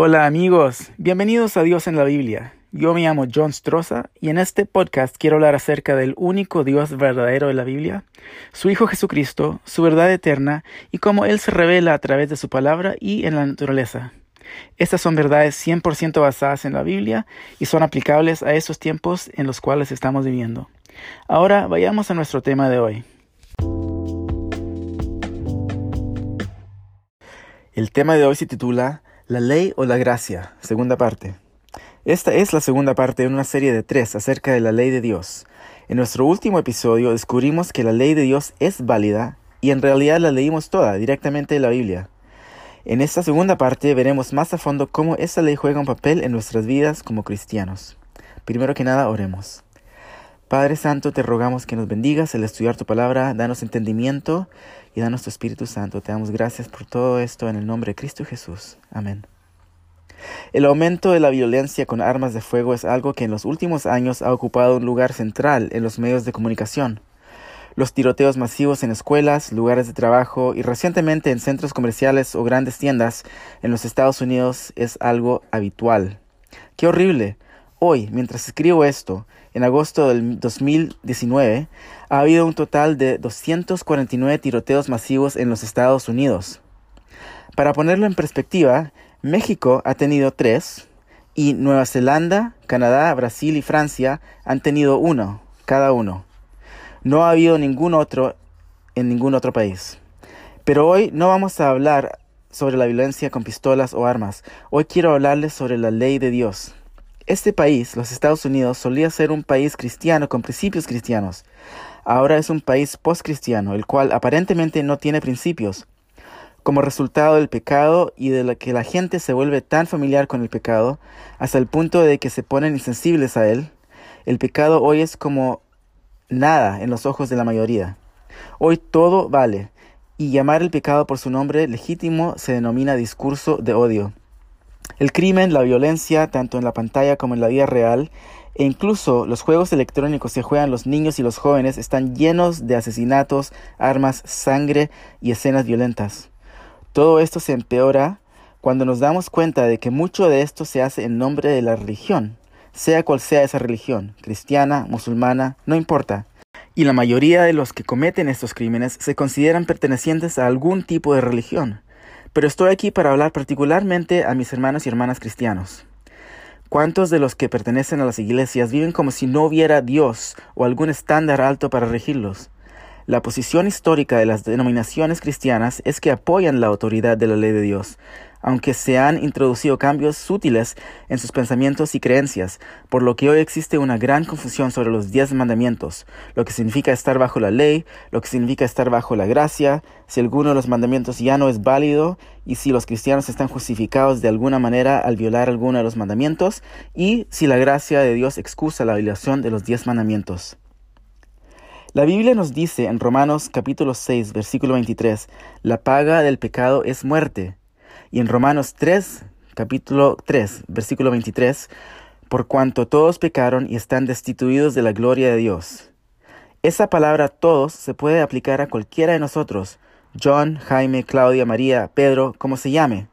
Hola amigos, bienvenidos a Dios en la Biblia. Yo me llamo John Stroza y en este podcast quiero hablar acerca del único Dios verdadero de la Biblia, su Hijo Jesucristo, su verdad eterna y cómo Él se revela a través de su palabra y en la naturaleza. Estas son verdades 100% basadas en la Biblia y son aplicables a esos tiempos en los cuales estamos viviendo. Ahora vayamos a nuestro tema de hoy. El tema de hoy se titula La ley o la gracia, segunda parte. Esta es la segunda parte de una serie de tres acerca de la ley de Dios. En nuestro último episodio descubrimos que la ley de Dios es válida y en realidad la leímos toda directamente de la Biblia. En esta segunda parte veremos más a fondo cómo esta ley juega un papel en nuestras vidas como cristianos. Primero que nada, oremos. Padre Santo, te rogamos que nos bendigas al estudiar tu palabra, danos entendimiento y danos tu Espíritu Santo. Te damos gracias por todo esto en el nombre de Cristo Jesús. Amén. El aumento de la violencia con armas de fuego es algo que en los últimos años ha ocupado un lugar central en los medios de comunicación. Los tiroteos masivos en escuelas, lugares de trabajo y recientemente en centros comerciales o grandes tiendas en los Estados Unidos es algo habitual. ¡Qué horrible! Hoy, mientras escribo esto, en agosto del 2019, ha habido un total de 249 tiroteos masivos en los Estados Unidos. Para ponerlo en perspectiva, México ha tenido tres y Nueva Zelanda, Canadá, Brasil y Francia han tenido uno, cada uno. No ha habido ningún otro en ningún otro país. Pero hoy no vamos a hablar sobre la violencia con pistolas o armas. Hoy quiero hablarles sobre la ley de Dios. Este país, los Estados Unidos, solía ser un país cristiano con principios cristianos. Ahora es un país postcristiano, el cual aparentemente no tiene principios. Como resultado del pecado y de que la gente se vuelve tan familiar con el pecado, hasta el punto de que se ponen insensibles a él, el pecado hoy es como nada en los ojos de la mayoría. Hoy todo vale, y llamar el pecado por su nombre legítimo se denomina discurso de odio. El crimen, la violencia, tanto en la pantalla como en la vida real, e incluso los juegos electrónicos que juegan los niños y los jóvenes están llenos de asesinatos, armas, sangre y escenas violentas. Todo esto se empeora cuando nos damos cuenta de que mucho de esto se hace en nombre de la religión, sea cual sea esa religión, cristiana, musulmana, no importa. Y la mayoría de los que cometen estos crímenes se consideran pertenecientes a algún tipo de religión pero estoy aquí para hablar particularmente a mis hermanos y hermanas cristianos. ¿Cuántos de los que pertenecen a las iglesias viven como si no hubiera Dios o algún estándar alto para regirlos? La posición histórica de las denominaciones cristianas es que apoyan la autoridad de la ley de Dios, aunque se han introducido cambios sutiles en sus pensamientos y creencias, por lo que hoy existe una gran confusión sobre los diez mandamientos, lo que significa estar bajo la ley, lo que significa estar bajo la gracia, si alguno de los mandamientos ya no es válido y si los cristianos están justificados de alguna manera al violar alguno de los mandamientos y si la gracia de Dios excusa la violación de los diez mandamientos. La Biblia nos dice en Romanos capítulo 6, versículo 23, la paga del pecado es muerte, y en Romanos 3, capítulo 3, versículo 23, por cuanto todos pecaron y están destituidos de la gloria de Dios. Esa palabra todos se puede aplicar a cualquiera de nosotros, John, Jaime, Claudia, María, Pedro, como se llame.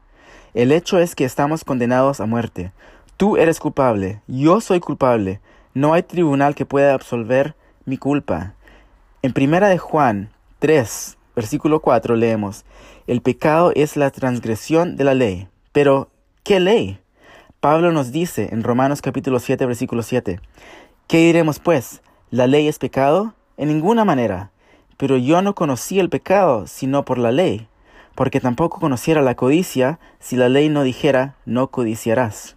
El hecho es que estamos condenados a muerte. Tú eres culpable, yo soy culpable. No hay tribunal que pueda absolver mi culpa. En primera de Juan 3, versículo 4 leemos, el pecado es la transgresión de la ley. Pero, ¿qué ley? Pablo nos dice en Romanos capítulo 7, versículo 7, ¿qué diremos pues? ¿La ley es pecado? En ninguna manera. Pero yo no conocí el pecado sino por la ley, porque tampoco conociera la codicia si la ley no dijera, no codiciarás.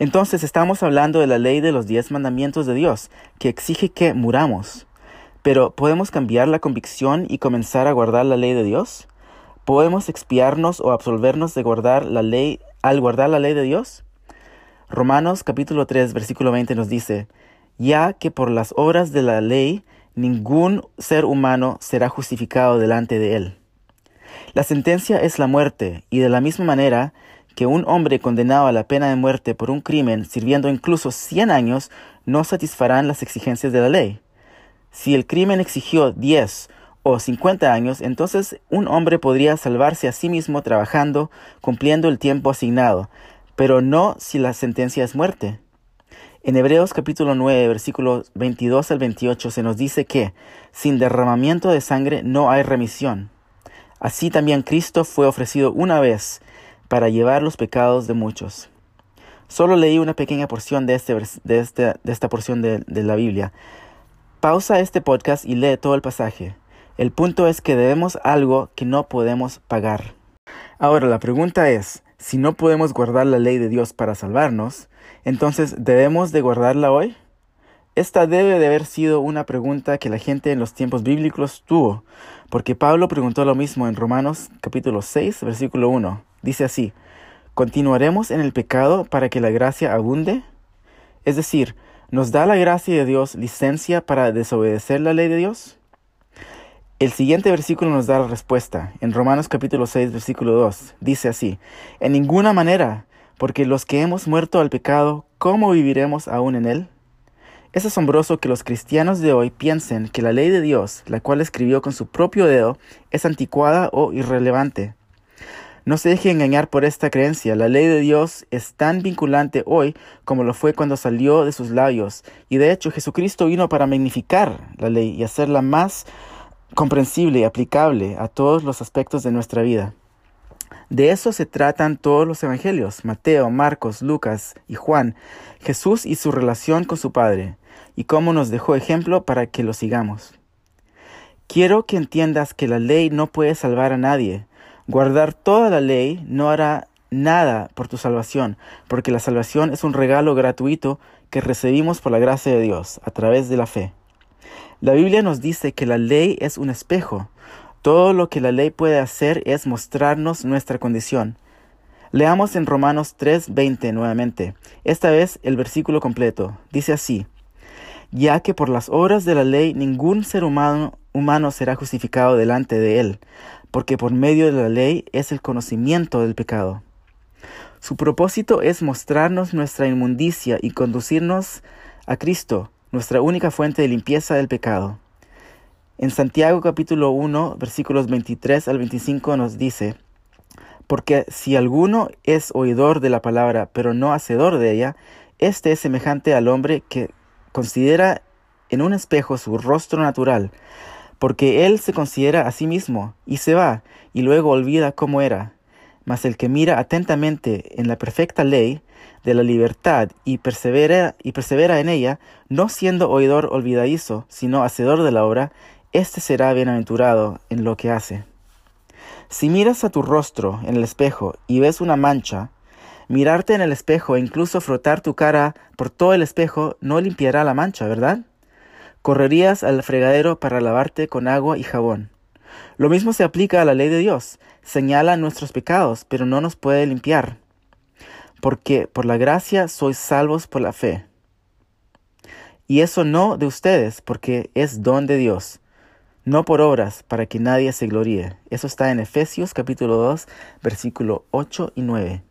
Entonces estamos hablando de la ley de los diez mandamientos de Dios, que exige que muramos. Pero ¿podemos cambiar la convicción y comenzar a guardar la ley de Dios? ¿Podemos expiarnos o absolvernos de guardar la ley al guardar la ley de Dios? Romanos capítulo 3 versículo 20 nos dice, ya que por las obras de la ley ningún ser humano será justificado delante de él. La sentencia es la muerte, y de la misma manera que un hombre condenado a la pena de muerte por un crimen sirviendo incluso 100 años no satisfarán las exigencias de la ley. Si el crimen exigió 10 o 50 años, entonces un hombre podría salvarse a sí mismo trabajando, cumpliendo el tiempo asignado. pero no si la sentencia es muerte. En Hebreos capítulo 9, versículos 22 al 28 se nos dice que sin derramamiento de sangre no hay remisión. Así también Cristo fue ofrecido una vez para llevar los pecados de muchos. Solo leí una pequeña porción de, este, de, este, de esta porción de, de la Biblia. Pausa este podcast y lee todo el pasaje. El punto es que debemos algo que no podemos pagar. Ahora la pregunta es, si no podemos guardar la ley de Dios para salvarnos, entonces, ¿debemos de guardarla hoy? Esta debe de haber sido una pregunta que la gente en los tiempos bíblicos tuvo, porque Pablo preguntó lo mismo en Romanos capítulo 6, versículo 1. Dice así, ¿continuaremos en el pecado para que la gracia abunde? Es decir, ¿nos da la gracia de Dios licencia para desobedecer la ley de Dios? El siguiente versículo nos da la respuesta. En Romanos capítulo 6, versículo 2, dice así, En ninguna manera, porque los que hemos muerto al pecado, ¿cómo viviremos aún en él? Es asombroso que los cristianos de hoy piensen que la ley de Dios, la cual escribió con su propio dedo, es anticuada o irrelevante. No se deje engañar por esta creencia. La ley de Dios es tan vinculante hoy como lo fue cuando salió de sus labios. Y de hecho Jesucristo vino para magnificar la ley y hacerla más comprensible y aplicable a todos los aspectos de nuestra vida. De eso se tratan todos los evangelios, Mateo, Marcos, Lucas y Juan, Jesús y su relación con su Padre, y cómo nos dejó ejemplo para que lo sigamos. Quiero que entiendas que la ley no puede salvar a nadie. Guardar toda la ley no hará nada por tu salvación, porque la salvación es un regalo gratuito que recibimos por la gracia de Dios a través de la fe. La Biblia nos dice que la ley es un espejo, todo lo que la ley puede hacer es mostrarnos nuestra condición. Leamos en Romanos 3:20 nuevamente, esta vez el versículo completo. Dice así, ya que por las obras de la ley ningún ser humano, humano será justificado delante de él, porque por medio de la ley es el conocimiento del pecado. Su propósito es mostrarnos nuestra inmundicia y conducirnos a Cristo, nuestra única fuente de limpieza del pecado. En Santiago capítulo 1, versículos 23 al 25 nos dice, Porque si alguno es oidor de la palabra, pero no hacedor de ella, éste es semejante al hombre que considera en un espejo su rostro natural, porque él se considera a sí mismo, y se va, y luego olvida cómo era. Mas el que mira atentamente en la perfecta ley de la libertad y persevera, y persevera en ella, no siendo oidor olvidadizo, sino hacedor de la obra, éste será bienaventurado en lo que hace. Si miras a tu rostro en el espejo y ves una mancha, mirarte en el espejo e incluso frotar tu cara por todo el espejo no limpiará la mancha, ¿verdad? Correrías al fregadero para lavarte con agua y jabón. Lo mismo se aplica a la ley de Dios. Señala nuestros pecados, pero no nos puede limpiar. Porque por la gracia sois salvos por la fe. Y eso no de ustedes, porque es don de Dios no por obras, para que nadie se gloríe. Eso está en Efesios capítulo 2, versículo 8 y 9.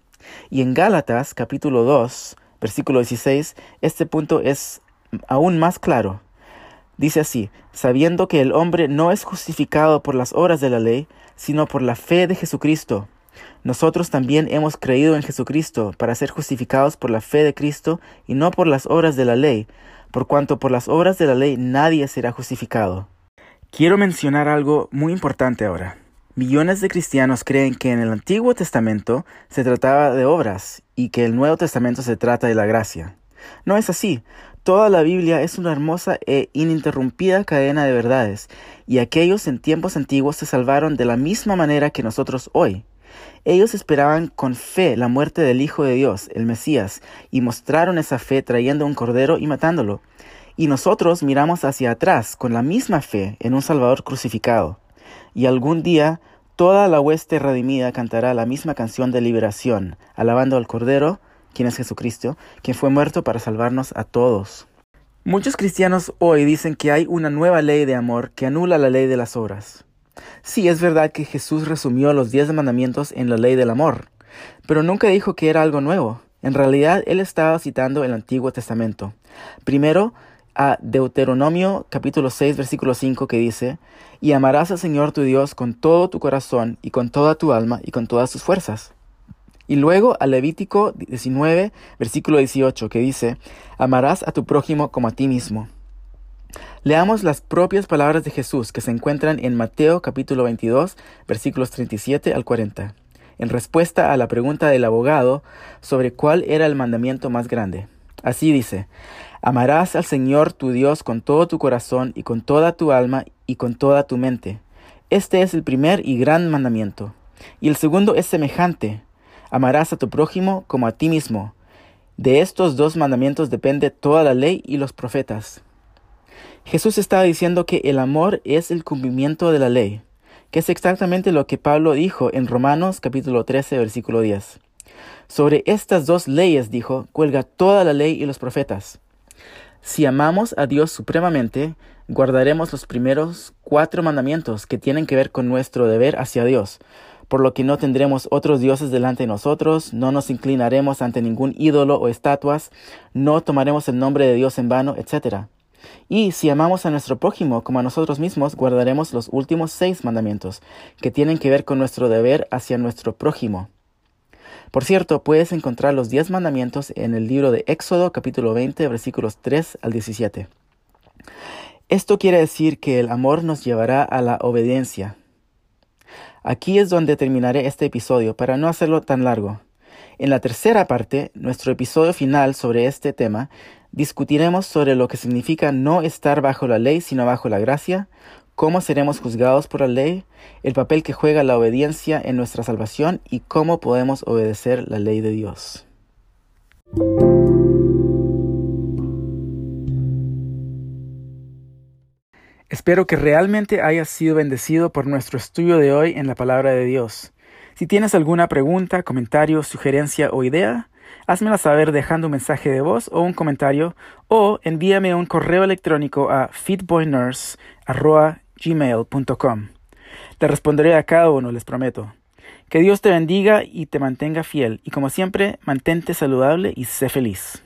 Y en Gálatas capítulo 2, versículo 16, este punto es aún más claro. Dice así, sabiendo que el hombre no es justificado por las obras de la ley, sino por la fe de Jesucristo. Nosotros también hemos creído en Jesucristo para ser justificados por la fe de Cristo y no por las obras de la ley, por cuanto por las obras de la ley nadie será justificado. Quiero mencionar algo muy importante ahora. Millones de cristianos creen que en el Antiguo Testamento se trataba de obras y que el Nuevo Testamento se trata de la gracia. No es así. Toda la Biblia es una hermosa e ininterrumpida cadena de verdades, y aquellos en tiempos antiguos se salvaron de la misma manera que nosotros hoy. Ellos esperaban con fe la muerte del Hijo de Dios, el Mesías, y mostraron esa fe trayendo un cordero y matándolo. Y nosotros miramos hacia atrás con la misma fe en un Salvador crucificado. Y algún día toda la hueste redimida cantará la misma canción de liberación, alabando al Cordero, quien es Jesucristo, quien fue muerto para salvarnos a todos. Muchos cristianos hoy dicen que hay una nueva ley de amor que anula la ley de las obras. Sí, es verdad que Jesús resumió los diez mandamientos en la ley del amor, pero nunca dijo que era algo nuevo. En realidad, él estaba citando el Antiguo Testamento. Primero, a Deuteronomio capítulo 6 versículo 5 que dice, y amarás al Señor tu Dios con todo tu corazón y con toda tu alma y con todas tus fuerzas. Y luego a Levítico 19, versículo 18, que dice, amarás a tu prójimo como a ti mismo. Leamos las propias palabras de Jesús que se encuentran en Mateo capítulo 22, versículos 37 al 40, en respuesta a la pregunta del abogado sobre cuál era el mandamiento más grande. Así dice, amarás al Señor tu Dios con todo tu corazón y con toda tu alma y con toda tu mente. Este es el primer y gran mandamiento. Y el segundo es semejante, amarás a tu prójimo como a ti mismo. De estos dos mandamientos depende toda la ley y los profetas. Jesús estaba diciendo que el amor es el cumplimiento de la ley, que es exactamente lo que Pablo dijo en Romanos capítulo 13 versículo 10. Sobre estas dos leyes, dijo, cuelga toda la ley y los profetas. Si amamos a Dios supremamente, guardaremos los primeros cuatro mandamientos que tienen que ver con nuestro deber hacia Dios, por lo que no tendremos otros dioses delante de nosotros, no nos inclinaremos ante ningún ídolo o estatuas, no tomaremos el nombre de Dios en vano, etc. Y si amamos a nuestro prójimo como a nosotros mismos, guardaremos los últimos seis mandamientos, que tienen que ver con nuestro deber hacia nuestro prójimo. Por cierto, puedes encontrar los diez mandamientos en el libro de Éxodo capítulo 20 versículos 3 al 17. Esto quiere decir que el amor nos llevará a la obediencia. Aquí es donde terminaré este episodio para no hacerlo tan largo. En la tercera parte, nuestro episodio final sobre este tema, discutiremos sobre lo que significa no estar bajo la ley sino bajo la gracia, cómo seremos juzgados por la ley, el papel que juega la obediencia en nuestra salvación y cómo podemos obedecer la ley de Dios. Espero que realmente hayas sido bendecido por nuestro estudio de hoy en la palabra de Dios. Si tienes alguna pregunta, comentario, sugerencia o idea, házmela saber dejando un mensaje de voz o un comentario o envíame un correo electrónico a feedboynurse.gmail.com. Te responderé a cada uno, les prometo. Que Dios te bendiga y te mantenga fiel y como siempre, mantente saludable y sé feliz.